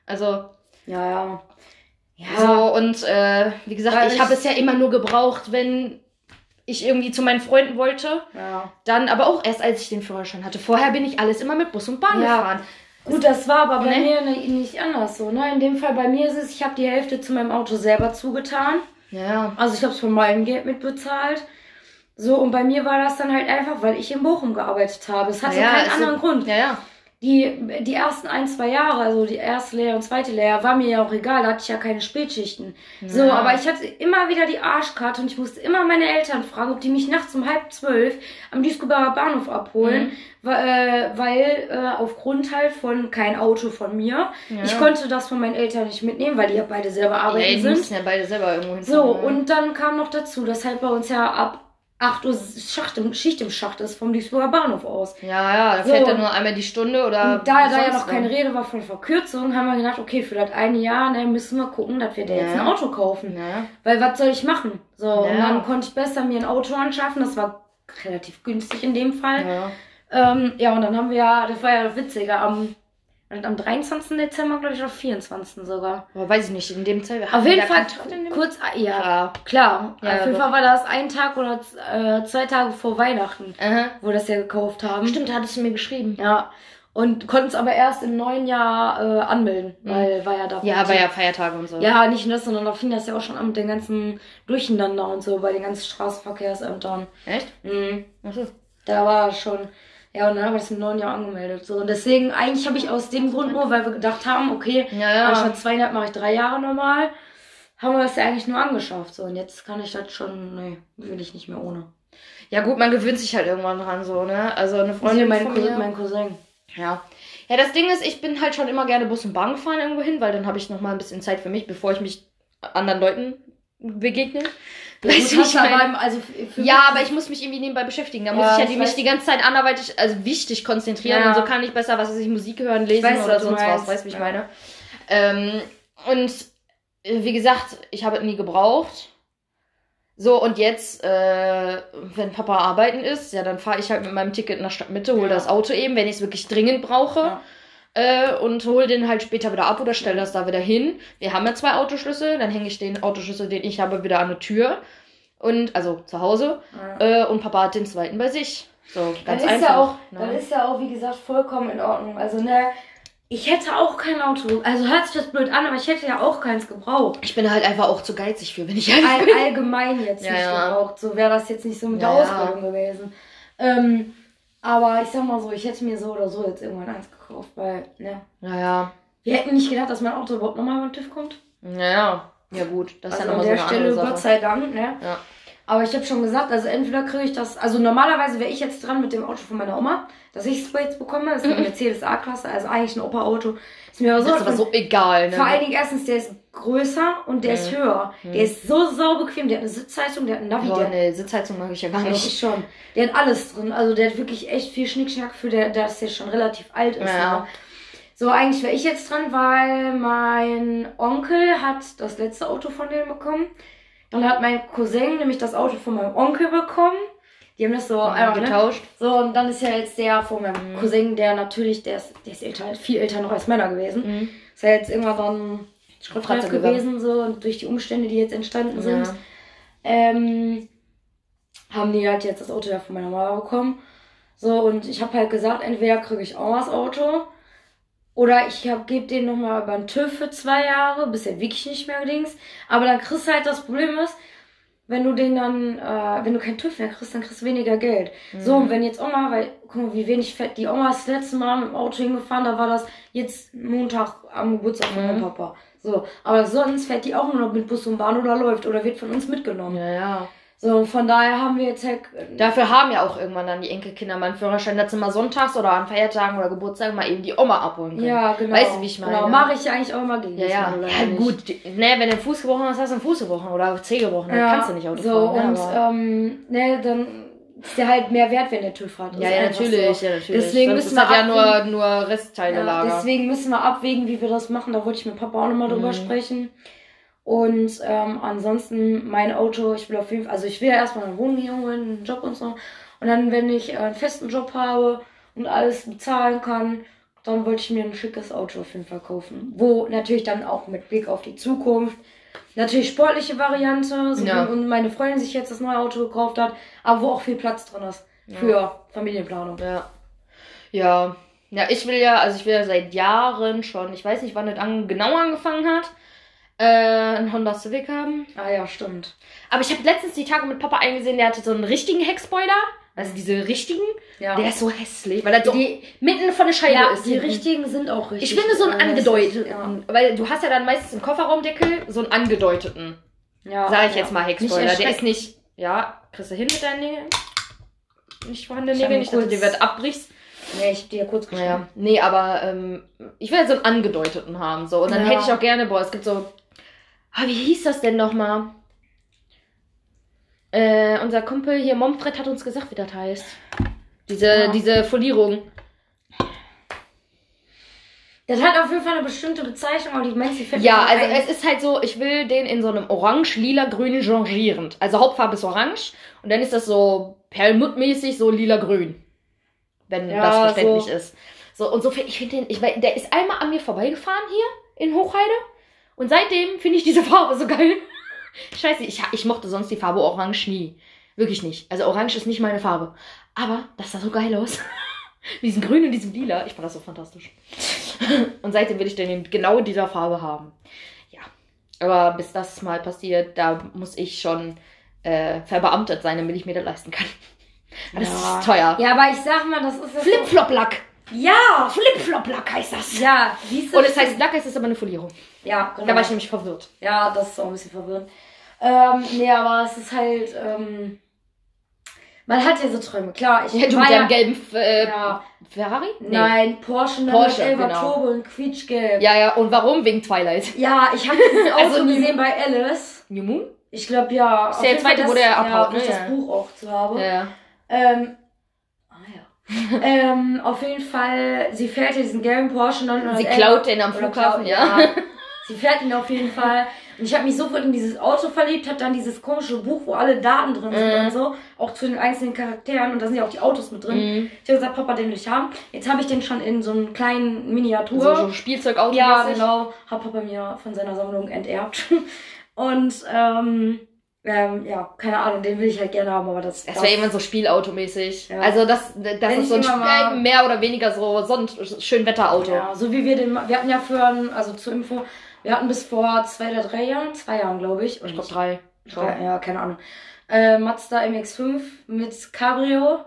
Also,
Ja, ja. Ja,
so, und äh, wie gesagt, ich
ich-
habe es ja immer nur gebraucht, wenn ich irgendwie zu meinen Freunden wollte.
ja.
Dann aber auch erst, als ich den Führerschein hatte. Vorher bin ich alles immer mit Bus und Bahn
Ja.
gefahren.
Gut, das war aber bei
Ne?
mir ne- nicht anders so. Ne? In dem Fall bei mir ist es, ich habe die Hälfte zu meinem Auto selber zugetan.
Ja.
Also ich habe es von meinem Geld mitbezahlt. So, und bei mir war das dann halt einfach, weil ich in Bochum gearbeitet habe. Es hatte
Ja,
keinen
ist
anderen Grund.
Ja, ja.
Die, die ersten ein, zwei Jahre, also die erste Lehre und zweite Lehre, war mir ja auch egal, da hatte ich ja keine Spätschichten. So,
Ja.
aber ich hatte immer wieder die Arschkarte und ich musste immer meine Eltern fragen, ob die mich nachts um halb zwölf am Duisburger Bahnhof abholen,
Mhm.
weil, äh, weil äh, aufgrund halt von kein Auto von mir.
Ja.
Ich konnte das von meinen Eltern nicht mitnehmen, weil die ja beide selber
Ja,
arbeiten
die
sind.
ja beide selber irgendwo hin.
So, und dann kam noch dazu, dass halt bei uns ja ab 8 Uhr Schacht im, Schicht im Schacht ist vom Duisburger Bahnhof aus.
Ja, ja, da
So.
fährt er nur einmal die Stunde oder.
Und da, da ja noch keine. Rede war von Verkürzung, haben wir gedacht, okay, für das eine Jahr, ne, müssen wir gucken, dass wir da jetzt
Ja.
ein Auto kaufen.
Ja.
Weil was soll ich machen? So, und
Ja.
dann konnte ich besser mir ein Auto anschaffen. Das war relativ günstig in dem Fall.
Ja.
Ähm, ja, und dann haben wir ja, das war ja das Witzige, am, am 23. Dezember, glaube ich, oder 24. sogar.
Aber weiß ich nicht, in dem Zeit.
Auf jeden Fall kurz, ja,
Ja.
klar.
Ja,
Auf jeden. Fall war das ein Tag oder äh, zwei Tage vor Weihnachten,
Aha.
wo das ja gekauft haben.
Stimmt, da hattest du mir geschrieben.
Ja. Und konnten es aber erst im neuen Jahr äh, anmelden, weil war ja da.
Mhm. Ja, aber ja Feiertage und so.
Ja, nicht nur das, sondern da fing das ja auch schon an mit den ganzen Durcheinander und so bei den ganzen Straßenverkehrsämtern.
Echt?
Mhm.
Achso.
Da war schon. Ja, und dann haben wir das im neuen Jahr angemeldet. So. Und deswegen, eigentlich habe ich aus dem Grund nur, weil wir gedacht haben, okay,
Ja, ja.
anstatt zweieinhalb mache ich drei Jahre normal, haben wir das ja eigentlich nur angeschafft. So, und jetzt kann ich das schon, nee, will ich nicht mehr ohne.
Ja, gut, man gewöhnt sich halt irgendwann dran, so, ne? Also eine
Freundin,
Freundin
mein,
von
Cousin,
mir.
mein Cousin.
Ja. Ja, das Ding ist, ich bin halt schon immer gerne Bus und Bahn gefahren irgendwo hin, weil dann habe ich noch mal ein bisschen Zeit für mich, bevor ich mich anderen Leuten begegne.
Ja,
Weißt du, ich
aber
meine?
im- also
Ja, aber ich muss mich irgendwie nebenbei beschäftigen. Da
Ja,
muss ich ja
ich
die, mich die ganze Zeit anderweitig, also wichtig konzentrieren
Ja.
und so kann ich besser, was weiß ich, Musik hören, lesen
weiß,
oder sonst was, weißt du, wie ich
Ja.
meine? Ähm, und äh, wie gesagt, ich habe es nie gebraucht. So, und jetzt, äh, wenn Papa arbeiten ist, ja, dann fahre ich halt mit meinem Ticket nach Stadtmitte, hole
Ja.
das Auto eben, wenn ich es wirklich dringend brauche.
Ja.
Äh, und hole den halt später wieder ab oder stelle das da wieder hin. Wir haben ja zwei Autoschlüssel, dann hänge ich den Autoschlüssel, den ich habe, wieder an eine Tür. Und, also zu Hause.
Ja.
Äh, und Papa hat den zweiten bei sich. So, ganz
das
einfach.
ist ja auch,
ne?
das ist ja auch, wie gesagt, vollkommen in Ordnung. Also, ne, ich hätte auch kein Auto. Also hört sich das blöd an, aber ich hätte ja auch keins gebraucht.
ich bin halt einfach auch zu geizig für, wenn ich
All,
bin.
allgemein jetzt
Ja,
nicht
ja.
gebraucht. So wäre das jetzt nicht so mit der
Ja, ja.
Ausbildung gewesen. Ähm, aber ich sag mal so, ich hätte mir so oder so jetzt irgendwann eins gekauft, weil, ne.
Naja,
Wir hätten nicht gedacht, dass mein Auto überhaupt nochmal beim TÜV kommt.
naja. Ja, gut, das ist
also
ja
an
nochmal so
der
eine
Stelle,
andere
Gott
Sache.
sei Dank, ne?
Ja.
Aber ich habe schon gesagt, also entweder kriege ich das, also normalerweise wäre ich jetzt dran mit dem Auto von meiner Oma, dass ich es jetzt bekomme. Das ist eine Mercedes A-Klasse, also eigentlich ein Opa-Auto. Ist mir aber so,
Das ist aber so egal, ne?
Vor allen Dingen erstens, der ist größer und der ist höher. Der ist so saubequem, der hat eine Sitzheizung, der hat einen Navi,
Boah,
der
ne, Sitzheizung mag ich ja gar nicht.
ich schon. Der hat alles drin. Also der hat wirklich echt viel Schnickschnack für der, dass der schon relativ alt ist.
Ja.
Ne? So, eigentlich wäre ich jetzt dran, weil mein Onkel hat das letzte Auto von dem bekommen. Dann hat mein Cousin nämlich das Auto von meinem Onkel bekommen. Die haben das so einfach, ne?
getauscht.
So, und dann ist ja jetzt der von meinem
Mhm.
Cousin, der natürlich, der ist, der ist älter, viel älter noch als Männer gewesen.
Mhm.
Ist ja jetzt irgendwann schrittreif
Fratze gegangen.
gewesen, so, und durch die Umstände, die jetzt entstanden sind
Ja.
ähm, haben die halt jetzt das Auto ja von meiner Mama bekommen. So, und ich habe halt gesagt, entweder kriege ich auch das Auto oder ich gebe den nochmal über den TÜV für zwei Jahre, bis er wirklich nicht mehr Dings. Aber dann kriegst du halt das Problem ist, wenn du den dann, äh, wenn du kein TÜV mehr kriegst, dann kriegst du weniger Geld. So, und wenn jetzt Oma, weil, guck mal, wie wenig Fett, die Oma ist das letzte Mal mit dem Auto hingefahren, da war das jetzt Montag am Geburtstag von meinem Papa. So, aber sonst fährt die auch nur noch mit Bus und Bahn oder läuft oder wird von uns mitgenommen.
Ja, ja.
So, von daher haben wir jetzt halt.
Dafür haben ja auch irgendwann dann die Enkelkinder mal einen Führerschein, dass sie mal sonntags oder an Feiertagen oder Geburtstagen mal eben die Oma abholen können.
Ja, genau.
Weißt du, wie ich meine?
Genau, mache ich ja eigentlich auch immer gegen
Ja, ja.
Mal
Ja, gut. Ne, wenn du den Fuß gebrochen hast, hast du den Fuß gebrochen oder Zeh gebrochen. Dann
Ja,
kannst du nicht Auto
so,
fahren.
und
ja, aber-
ähm, ne, dann ist der halt mehr wert, wenn der TÜV hat.
ja, ja, natürlich,
so.
ja, natürlich.
Deswegen
Sonst
müssen wir
ja nur, nur Restteile
Ja, deswegen müssen wir abwägen, wie wir das machen. Da wollte ich mit Papa auch nochmal drüber
Mhm.
sprechen. Und ähm, ansonsten mein Auto, ich will auf jeden Fall, also ich will ja erstmal eine Wohnung hier holen, einen Job und so. Und dann, wenn ich äh, einen festen Job habe und alles bezahlen kann, dann wollte ich mir ein schickes Auto auf jeden Fall kaufen. Wo natürlich dann auch mit Blick auf die Zukunft. Natürlich sportliche Variante, so
Ja.
wie und meine Freundin sich jetzt das neue Auto gekauft hat, aber wo auch viel Platz drin ist für Familienplanung.
Ja. Ja. Ja, ich will ja, also ich will ja seit Jahren schon, ich weiß nicht, wann das an, genau angefangen hat, äh, einen Honda Civic haben.
Ah ja, stimmt.
Aber ich habe letztens die Tage mit Papa eingesehen, der hatte so einen richtigen Heckspoiler. Also diese richtigen.
Ja.
Der ist so hässlich, weil er so
Die-
mitten von der Scheibe
ja,
ist.
die
hinten.
richtigen sind auch richtig.
Ich finde so einen angedeuteten.
Ja.
Weil du hast ja dann meistens im Kofferraumdeckel so einen angedeuteten.
ja
Sag ich jetzt mal Heckspoiler. Der ist nicht. Ja, kriegst du hin mit deinen Nägeln? Nicht vorhandene Nägel, nicht, dass du dir was abbrichst.
Nee, ich hab die ja kurz geschrieben.
Naja, nee, aber ähm, ich will ja so einen angedeuteten haben. So. Und dann hätte ich auch gerne, boah, es gibt so. Ah, wie hieß das denn nochmal? Äh, unser Kumpel hier, Momfred, hat uns gesagt, wie das heißt. Diese,
Ja.
diese Folierung.
Das hat auf jeden Fall eine bestimmte Bezeichnung, aber die du fällt
Ja, also
ein.
es ist halt so, ich will den in so einem orange, lila, grün changierend. Also Hauptfarbe ist orange und dann ist das so perlmuttmäßig so lila-grün. Wenn
Ja,
das verständlich
so.
ist. So, und so, ich finde den, ich weiß, der ist einmal an mir vorbeigefahren hier in Hochheide und seitdem finde ich diese Farbe so geil. Scheiße, ich, ich mochte sonst die Farbe orange nie. Wirklich nicht. Also orange ist nicht meine Farbe. Aber das sah so geil aus. diesen grün und diesem lila, ich fand das so fantastisch. und seitdem will ich den in genau dieser Farbe haben. Ja. Aber bis das mal passiert, da muss ich schon äh, verbeamtet sein, damit ich mir das leisten kann. Das
Ja.
ist teuer.
Ja, aber ich sag mal, das ist.
Flip-Flop-Lack.
Ja!
Flip-Flop-Lack heißt das.
Ja, siehst du?
Und es heißt Lack, es ist aber eine Folierung.
Ja, genau.
Da war ich nämlich verwirrt.
Ja, das ist auch ein bisschen verwirrend. Ähm, nee, aber es ist halt, ähm, man hat ja so Träume. Klar, ich
Ja, du mit
ja,
deinem gelben äh,
ja,
Ferrari? Nee.
nein, Porsche,
Porsche,
911
genau.
Turbo und quietschgelb.
Ja, ja, und warum? Wegen Twilight.
Ja, ich habe dieses Auto
Also,
gesehen bei Alice.
New Moon?
Ich glaube ja.
Ist der zweite,
das-
wo der
ja,
abhaut,
ich
ne?
das
Ja.
Buch auch zu habe.
Ja.
Ähm, ja. ähm, auf jeden Fall, sie fährt ja diesen gelben Porsche 911.
Sie klaut den am Flughafen,
klaut-
ja.
Sie fährt ihn auf jeden Fall. Und ich habe mich sofort in dieses Auto verliebt, habe dann dieses komische Buch, wo alle Daten drin sind
Mhm.
und so, auch zu den einzelnen Charakteren und da sind ja auch die Autos mit drin.
Mhm.
Ich habe gesagt, Papa, den will ich haben. Jetzt habe ich den schon in so einem kleinen Miniatur.
So, so Spielzeugauto.
ja, genau. Hat Papa mir von seiner Sammlung enterbt. und ähm, ähm, ja, keine Ahnung, den will ich halt gerne haben, aber das
Das wäre irgendwann so Spielautomäßig.
Ja.
Also das, das
Wenn
ist so ein
immer mal-
Spiel, mehr oder weniger so Sonn Schönwetterauto.
Ja, so wie wir den, wir hatten ja für, ein- also zur Info, wir hatten bis vor zwei oder drei Jahren, zwei Jahren glaube ich.
Ich glaube drei.
drei, ja, keine Ahnung. Äh, Mazda MX5 mit Cabrio.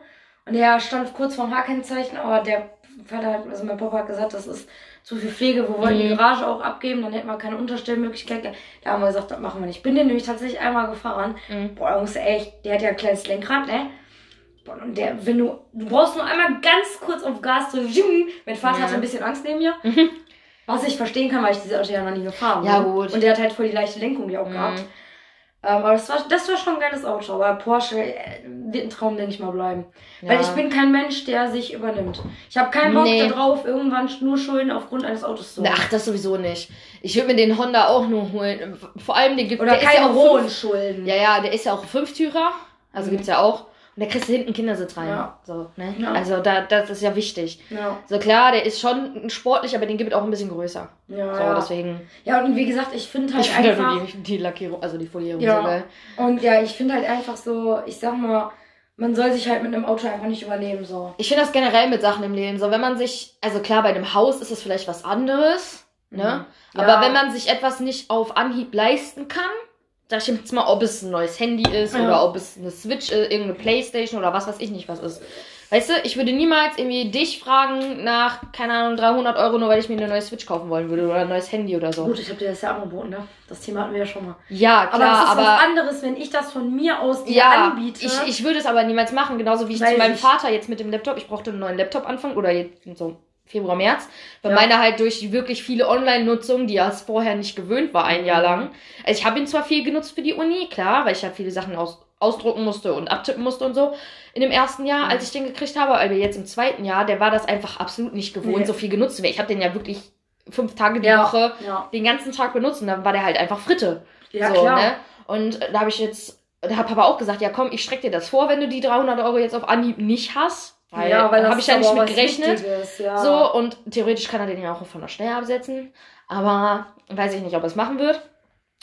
Und der stand kurz vorm H-Kennzeichen, aber der Vater hat, also mein Papa hat gesagt, das ist zu viel Pflege, wir wollen die
Mhm.
Garage auch abgeben, dann hätten wir keine Unterstellmöglichkeit. Da haben wir gesagt, das machen wir nicht. Ich bin den nämlich tatsächlich einmal gefahren.
Mhm.
Boah, da echt, der hat ja ein kleines Lenkrad, ne? Boah, und der, wenn du, du brauchst nur einmal ganz kurz auf Gas drücken. Zsching. Mein Vater
Ja.
hatte ein bisschen Angst neben mir.
Mhm.
Was ich verstehen kann, weil ich dieses Auto ja noch nie gefahren
Ja,
bin.
gut.
Und der hat halt voll die leichte Lenkung die auch
Mhm.
gehabt. Ähm, aber das war, das war schon ein geiles Auto. Aber Porsche äh, wird ein Traum, denke ich mal, bleiben. Weil
Ja.
ich bin kein Mensch, der sich übernimmt. Ich habe keinen Bock
Nee.
darauf, irgendwann nur Schulden aufgrund eines Autos zu haben.
Ach, das sowieso nicht. Ich würde mir den Honda auch nur holen. Vor allem, den gibt
Oder keine
ja auch
hohen
fünf-
Schulden.
Ja, ja, der ist ja auch Fünftürer. Also
Mhm.
gibt's ja auch. Und da kriegst du hinten einen Kindersitz rein.
Ja.
So, ne?
Ja.
Also da, das ist ja wichtig.
Ja,
So klar, der ist schon sportlich, aber den gibt es auch ein bisschen größer.
ja,
So,
ja.
deswegen.
ja, und wie gesagt, ich finde halt
Ich finde
einfach...
nur die, die Lackierung, also die Folierung
Ja.
so geil.
Und ja, ich finde halt einfach so, ich sag mal, man soll sich halt mit einem Auto einfach nicht übernehmen, so.
Ich finde das generell mit Sachen im Leben so, wenn man sich, also klar, bei einem Haus ist es vielleicht was anderes, ne?
Mhm.
Aber wenn man sich etwas nicht auf Anhieb leisten kann, sag ich jetzt mal, ob es ein neues Handy ist
Ja.
oder ob es eine Switch, ist, irgendeine Playstation oder was weiß ich nicht was ist. Weißt du, ich würde niemals irgendwie dich fragen nach, keine Ahnung, 300 Euro, nur weil ich mir eine neue Switch kaufen wollen würde oder ein neues Handy oder so.
Gut, ich habe dir das ja angeboten, ne? Das Thema hatten wir ja schon mal.
Ja,
Aber
klar,
das ist
aber.
was anderes, wenn ich das von mir aus dir
ja,
anbiete.
ich, ich würde es aber niemals machen, genauso wie ich
Weiß
zu meinem
ich.
Vater jetzt mit dem Laptop, ich brauchte einen neuen Laptop anfangen oder jetzt so Februar, März, weil
Ja.
meiner halt durch die wirklich viele Online-Nutzung, die er es vorher nicht gewöhnt war, ein Jahr
Mhm.
lang. Also ich habe ihn zwar viel genutzt für die Uni, klar, weil ich halt viele Sachen aus, ausdrucken musste und abtippen musste und so in dem ersten Jahr,
Mhm.
als ich den gekriegt habe, aber jetzt im zweiten Jahr, der war das einfach absolut nicht gewohnt,
Nee.
so viel genutzt zu werden. Ich habe den ja wirklich fünf Tage die
Ja,
Woche
ja.
den ganzen Tag benutzt und dann war der halt einfach Fritte.
Ja,
so,
klar.
Ne? Und da habe ich jetzt, da hat Papa auch gesagt, ja komm, ich streck dir das vor, wenn du die 300 Euro jetzt auf Anhieb nicht hast. Weil,
ja, weil
habe ich ja nicht mit gerechnet.
Ja.
So, und theoretisch kann er den ja auch von der Stelle absetzen. Aber weiß ich nicht, ob er es machen wird.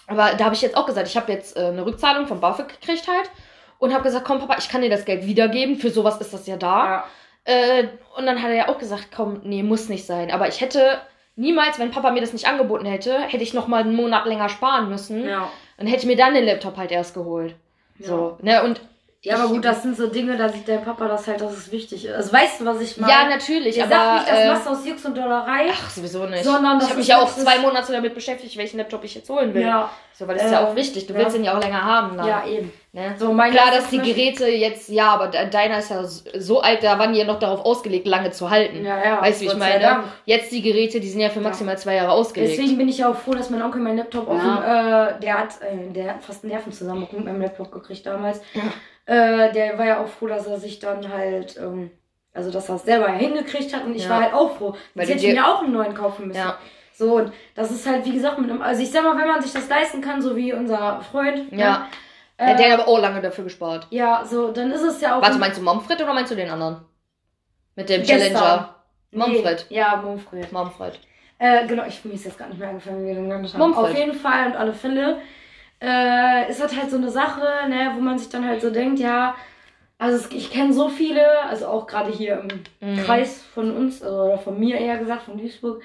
Aber da habe ich jetzt auch gesagt, ich habe jetzt äh, eine Rückzahlung vom BAföG gekriegt halt. Und habe gesagt, komm Papa, ich kann dir das Geld wiedergeben. Für sowas ist das ja da.
ja.
Äh, und dann hat er ja auch gesagt, komm, nee, muss nicht sein. Aber ich hätte niemals, wenn Papa mir das nicht angeboten hätte, hätte ich noch mal einen Monat länger sparen müssen.
ja.
Und hätte ich mir dann den Laptop halt erst geholt. So, ne, und
Ja, aber
Ich-
gut, das sind so Dinge, da sieht dein Papa das halt, dass es wichtig ist. Also weißt du, was ich meine?
ja, natürlich,
Der
aber
sagt nicht, das
äh,
machst du aus Jux und Dollerei.
ach, sowieso nicht.
Sondern
ich habe mich ja auch
halt
zwei Monate damit beschäftigt, welchen Laptop ich jetzt holen will.
ja,
So, weil das ist ja
Äh,
auch wichtig. Du
ja.
willst den ja auch länger haben. Dann,
ja, eben.
ne?
So, mein
Klar, dass die Geräte jetzt, ja, aber de- deiner ist ja so alt, da waren die ja noch darauf ausgelegt, lange zu halten.
Ja, ja.
weißt du, wie ich meine? Jetzt die Geräte, die sind ja für maximal zwei Jahre ausgelegt.
Deswegen bin ich ja auch froh, dass mein Onkel meinen Laptop
Ja.
dem, äh, der hat, äh, der hat fast einen Nervenzusammenbruch mit meinem Laptop gekriegt damals.
Ja.
Äh, der war ja auch froh, dass er sich dann halt, ähm, also dass er es selber hingekriegt hat und ich
Ja.
war halt auch froh.
Weil du
hätte ich mir auch einen neuen kaufen müssen.
Ja.
So, und das ist halt, wie gesagt, mit einem, also ich sag mal, wenn man sich das leisten kann, so wie unser Freund.
Ja.
Ne,
Ja, der
äh,
hat aber auch lange dafür gespart.
ja, so, dann ist es ja auch.
Warte, meinst du Momfred oder meinst du den anderen? Mit dem
Gestern.
Challenger. Momfred.
Nee, ja, Momfred.
Momfred.
Äh, genau, ich mir ist jetzt gar nicht mehr eingefallen, wie wir den genannt haben.
Mumford.
Auf jeden Fall und alle Fälle äh, ist das halt so eine Sache, ne, wo man sich dann halt so denkt, ja, also es, ich kenne so viele, also auch gerade hier im
Mhm.
Kreis von uns, also, oder von mir eher gesagt, von Duisburg,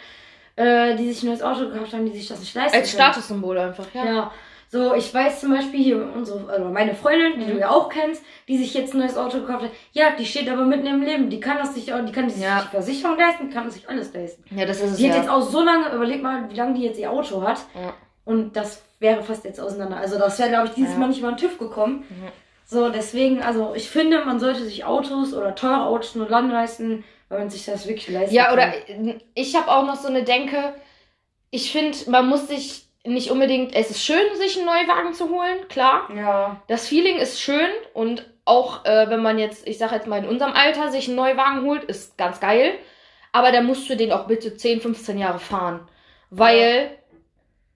äh, die sich ein neues Auto gekauft haben, die sich das nicht leisten
Als
können.
Statussymbol einfach, ja.
Ja. So, ich weiß zum Beispiel hier unsere, also meine Freundin, die
Mhm.
du ja auch kennst, die sich jetzt ein neues Auto gekauft hat. Ja, die steht aber mitten im Leben. Die kann das sich auch, die kann sich
Ja.
die Versicherung leisten, kann sich alles leisten.
Ja, das ist es
Die hat
ja.
jetzt auch so lange, überleg mal, wie lange die jetzt ihr Auto hat.
Ja.
Und das wäre fast jetzt auseinander. Also das wäre, glaube ich, dieses
Ja.
Mal nicht über den TÜV gekommen.
Mhm.
So, deswegen, also ich finde, man sollte sich Autos oder teure Autos nur dann leisten, weil man sich das wirklich leisten
Ja,
kann.
oder ich habe auch noch so eine Denke, ich finde, man muss sich nicht unbedingt, es ist schön, sich einen Neuwagen zu holen, klar.
Ja,
Das Feeling ist schön und auch äh, wenn man jetzt, ich sag jetzt mal in unserem Alter, sich einen Neuwagen holt, ist ganz geil. Aber da musst du den auch bitte 10, 15 Jahre fahren. Weil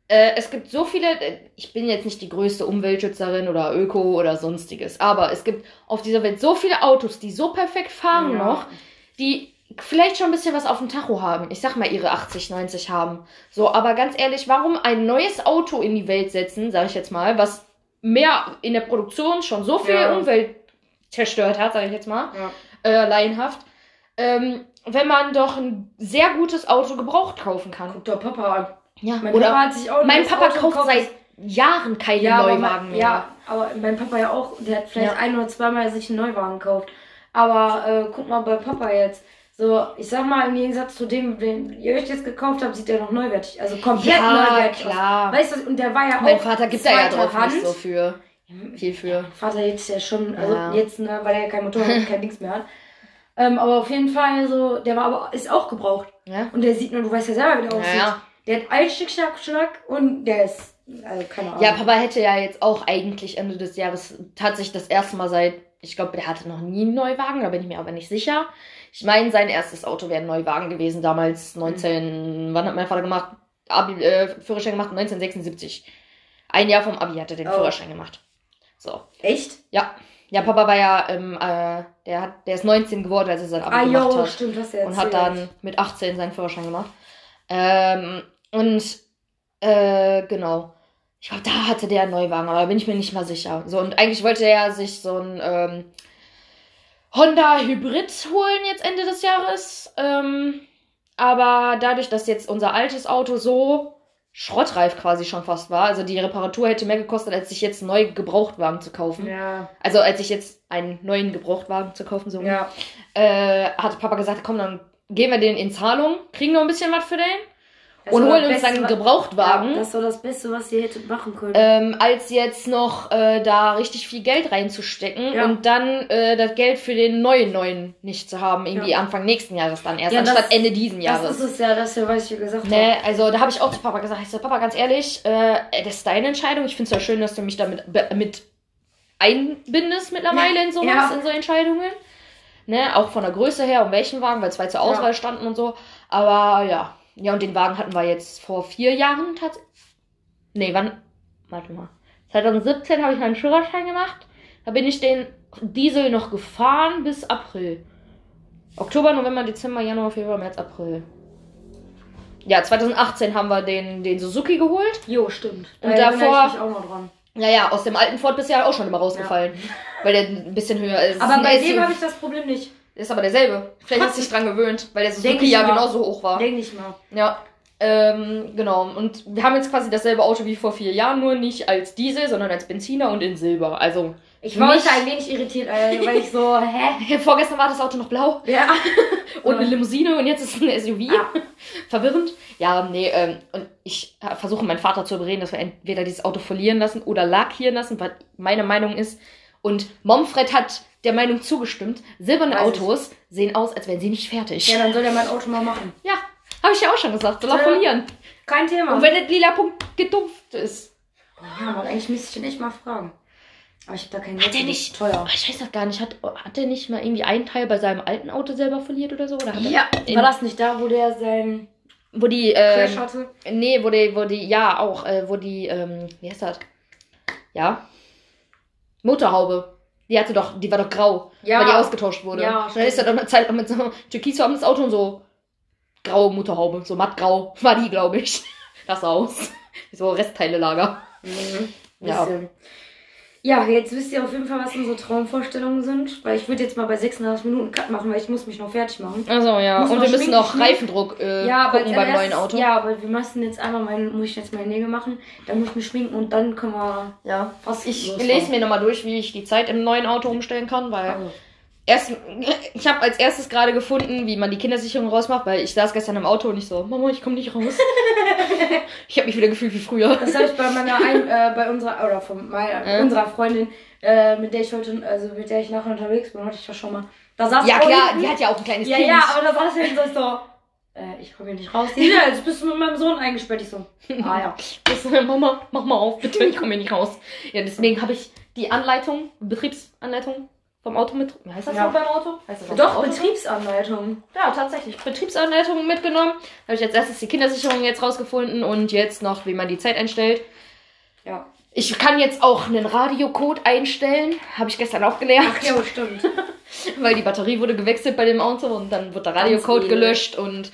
äh, es gibt so viele, äh, ich bin jetzt nicht die größte Umweltschützerin oder Öko oder sonstiges, aber es gibt auf dieser Welt so viele Autos, die so perfekt fahren
Ja.
noch, die vielleicht schon ein bisschen was auf dem Tacho haben. Ich sag mal, ihre 80, 90 haben. So, aber ganz ehrlich, warum ein neues Auto in die Welt setzen, sage ich jetzt mal, was mehr in der Produktion schon so viel
Ja.
Umwelt zerstört hat, sage ich jetzt mal,
ja.
äh, laienhaft, ähm, wenn man doch ein sehr gutes Auto gebraucht kaufen kann.
Guck doch Papa an.
Ja,
Mein
oder
Papa hat sich auch ein
mein Papa
Auto
kauft
gekauft,
seit Jahren keine
Ja,
Neuwagen
mein,
mehr.
ja, aber mein Papa ja auch, der hat vielleicht
Ja.
ein oder zweimal sich einen Neuwagen gekauft. Aber äh, guck mal bei Papa jetzt. So, ich sag mal, im Gegensatz zu dem, den ihr euch jetzt gekauft habt, sieht der noch neuwertig. Also komplett
Ja,
neuwertig
klar.
aus. Weißt du, und der war ja
mein
auch.
Vater gibt da ja drauf
Hand.
nicht so für. Viel für.
Vater jetzt ja schon, also
Ja.
jetzt, ne, weil er ja kein Motorrad und kein Dings mehr hat. Ähm, aber auf jeden Fall so, der war aber, ist auch gebraucht.
Ja?
Und der sieht nur, du weißt ja selber, wie der aussieht.
ja.
Der hat Altstück, Schnack, Schnack und der ist, also keine Ahnung.
Ja, Papa hätte ja jetzt auch eigentlich Ende des Jahres tatsächlich das erste Mal seit, ich glaube, der hatte noch nie einen Neuwagen, da bin ich mir aber nicht sicher. Ich meine, sein erstes Auto wäre ein Neuwagen gewesen, damals 19, wann hat mein Vater gemacht? Abi, äh, Führerschein gemacht, 1976. Ein Jahr vom Abi hat er den
Oh.
Führerschein gemacht. So.
Echt?
Ja. Ja, Papa war ja, ähm, äh, der hat, der ist 19 geworden, als er sein Abi
Ah,
gemacht
jo,
hat.
stimmt, hast du ja
und hat
erzählt.
dann mit 18 seinen Führerschein gemacht. Ähm, und äh, genau. Ich glaube, da hatte der einen Neuwagen, aber da bin ich mir nicht mal sicher. So, und eigentlich wollte er sich so ein ähm, Honda Hybrid holen jetzt Ende des Jahres. Ähm, aber dadurch, dass jetzt unser altes Auto so schrottreif quasi schon fast war, also die Reparatur hätte mehr gekostet, als sich jetzt einen neuen Gebrauchtwagen zu kaufen.
Ja,
Also als ich jetzt einen neuen Gebrauchtwagen zu kaufen, so
ja.
äh, hat Papa gesagt, komm, dann gehen wir den in Zahlung, kriegen noch ein bisschen was für den
Das
und holen
das
uns dann einen
Beste,
Gebrauchtwagen,
Ja, das war das Beste, was ihr hättet machen können.
ähm, als jetzt noch äh, da richtig viel Geld reinzustecken
Ja.
und dann äh, das Geld für den neuen neuen nicht zu haben, irgendwie
Ja.
Anfang nächsten Jahres dann erst,
Ja, das-
anstatt Ende diesen
das
Jahres.
ist es ja, das ja, was ich gesagt habe.
Ne, also da habe ich auch zu Papa gesagt, ich so, Papa, ganz ehrlich, äh, das ist deine Entscheidung. Ich finde es ja schön, dass du mich damit mit einbindest mittlerweile in sowas, in so Entscheidungen. Ne, auch von der Größe her, um welchen Wagen, weil zwei zur Auswahl
Ja.
standen und so. Aber ja. Ja, und den Wagen hatten wir jetzt vor vier Jahren tatsächlich. Nee, wann? Warte mal. 2017 habe ich meinen Führerschein gemacht. Da bin ich den Diesel noch gefahren bis April. Oktober, November, Dezember, Januar, Februar, März, April. Ja, 2018 haben wir den, den Suzuki geholt.
Jo, stimmt.
Und
Da erinnere
davor-
ich mich auch noch dran.
Ja, ja, aus dem alten Ford bist du ja auch schon immer rausgefallen. Weil der ein bisschen höher ist.
Aber bei dem habe ich das Problem nicht.
Ist aber derselbe. Vielleicht hast du dich dran gewöhnt, weil der Suzuki ja
mal.
genauso hoch war.
Denk nicht mal.
Ja. Ähm, genau. Und wir haben jetzt quasi dasselbe Auto wie vor vier Jahren, nur nicht als Diesel, sondern als Benziner und in Silber. Also,
Ich war heute ein wenig irritiert, äh, weil ich so, hä?
vorgestern war das Auto noch blau
Ja.
und eine Limousine und jetzt ist es ein SUV.
Ah.
Verwirrend. Ja, nee, ähm, und ich äh, versuche meinen Vater zu überreden, dass wir entweder dieses Auto verlieren lassen oder lackieren lassen, weil meine Meinung ist. Und Momfred hat der Meinung zugestimmt, silberne
Weiß ich.
Autos sehen aus, als wären sie nicht fertig.
Ja, dann soll er mein Auto mal machen.
Ja, habe ich ja auch schon gesagt, soll er
Ja.
verlieren.
Kein Thema.
Und wenn der lila Punkt gedumpft ist.
ja, Mann, eigentlich müsste ich den echt mal fragen. Aber ich habe da keinen
Hat
Geld
der nicht.
teuer?
Ich weiß doch gar nicht. Hat, hat der nicht mal irgendwie einen Teil bei seinem alten Auto selber verliert oder so? Oder er
Ja,
in,
war das nicht da, wo der sein
Wo die.
Crash
Ähm,
hatte?
nee, wo die, wo die. Ja, auch. Äh, wo die. Ähm, wie heißt das? Ja. Motorhaube. Die hatte doch. Die war doch grau.
Ja.
Weil die ausgetauscht wurde.
Ja,
Und dann ist er doch eine Zeit lang mit so türkisfarbenes Auto und so. Graue Motorhaube. So mattgrau. War die, glaube ich. Das sah aus. So Restteile-Lager.
Mhm.
Ja.
Bisschen. Ja, jetzt wisst ihr auf jeden Fall, was unsere Traumvorstellungen sind. Weil ich würde jetzt mal bei 36 Minuten Cut machen, weil ich muss mich noch fertig machen.
Also ja.
Muss
und wir müssen noch
schminken.
Reifendruck äh,
ja,
gucken beim neuen Auto.
Ja, aber wir müssen jetzt einmal mein, muss ich jetzt meine Nägel machen, dann muss ich mich schminken und dann können wir
Ja.
fast
Ich lese mir nochmal durch, wie ich die Zeit im neuen Auto umstellen kann, weil
Also,
erst, ich habe als erstes gerade gefunden, wie man die Kindersicherung rausmacht, weil ich saß gestern im Auto und ich so, Mama, ich komme nicht raus. ich habe mich wieder gefühlt wie früher.
Das habe ich bei meiner ein, äh, bei unserer oder von meiner,
Äh?
unserer Freundin, äh, mit der ich heute, also mit der ich nachher unterwegs bin, hatte ich das schon mal. Da saß
Ja klar, die hat ja auch ein kleines
Ja,
Kind.
ja, aber da saß ich so, äh, ich komme hier nicht raus. Ja, jetzt bist du mit meinem Sohn eingesperrt. Ich so, ah ja.
Ich so, Mama, mach mal auf, bitte, ich komme hier nicht raus. Ja, deswegen habe ich die Anleitung, Betriebsanleitung vom Auto mit. Heißt das
Ja.
noch beim Auto? Heißt das
Doch,
Auto?
Betriebsanleitung.
Ja, tatsächlich. Betriebsanleitung mitgenommen. Habe ich als erstes die Kindersicherung jetzt rausgefunden und jetzt noch, wie man die Zeit einstellt.
Ja.
Ich kann jetzt auch einen Radiocode einstellen. Habe ich gestern auch gelernt.
Ach ja, stimmt.
Weil die Batterie wurde gewechselt bei dem Auto und dann wird der Radiocode gelöscht und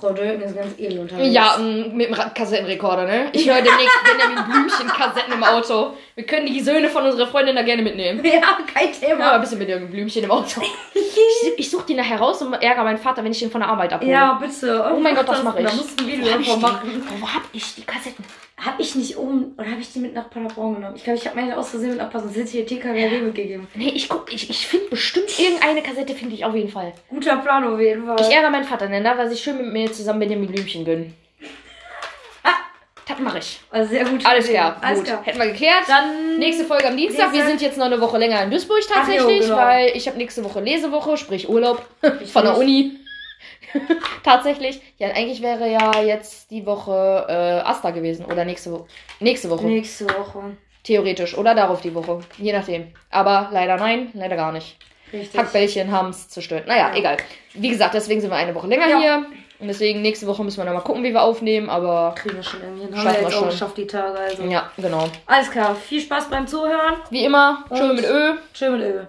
Frau Döken ist ganz edel unterwegs.
ja, m, mit dem Kassettenrekorder, ne? Ich höre demnächst Benjamin Blümchen-Kassetten im Auto. Wir können die Söhne von unserer Freundin da gerne mitnehmen.
Ja, kein
Ja,
Thema.
ein bisschen Benjamin Blümchen im Auto. Ich, ich suche den nachher raus und ärgere meinen Vater, wenn ich den von der Arbeit abhole.
Ja, bitte.
Oh mein Gott, das mache ich.
Da musst du ein Video davon
die?
machen.
Wo hab ich die Kassetten?
Hab ich nicht oben, oder habe ich die mit nach Paderborn genommen? Ich glaube, ich habe meine aus Versehen mit nach Paderborn TKW mitgegeben.
Nee, ich guck, ich, ich finde bestimmt irgendeine Kassette, finde ich auf jeden Fall.
Guter Plan auf jeden Fall.
Ich ärgere meinen Vater, denn da war sich schön mit mir zusammen Benjamin Blümchen gönnen.
Ah.
Das mache ich.
also sehr gut.
Alles klar,
Alles
gut.
klar.
Hätten wir geklärt.
Dann
Nächste Folge am Dienstag. Wir sind jetzt noch eine Woche länger in Duisburg tatsächlich,
jo, genau.
weil ich habe nächste Woche Lesewoche, sprich Urlaub von der. Uni. tatsächlich. Ja, eigentlich wäre ja jetzt die Woche äh, Asta gewesen oder nächste Woche. Nächste Woche.
nächste Woche.
Theoretisch. Oder darauf die Woche. Je nachdem. Aber leider nein, leider gar nicht.
Richtig.
Hackbällchen haben es zerstört. Naja,
Ja.
egal. Wie gesagt, deswegen sind wir eine Woche länger
Ja.
hier. Und deswegen nächste Woche müssen wir nochmal gucken, wie wir aufnehmen. Aber
Kriegen wir schon irgendwie hin. Haben wir auch
schon.
geschafft, die Tage. Also.
ja, genau.
Alles klar. Viel Spaß beim Zuhören.
Wie immer, schön mit Ö.
Schön mit Öl.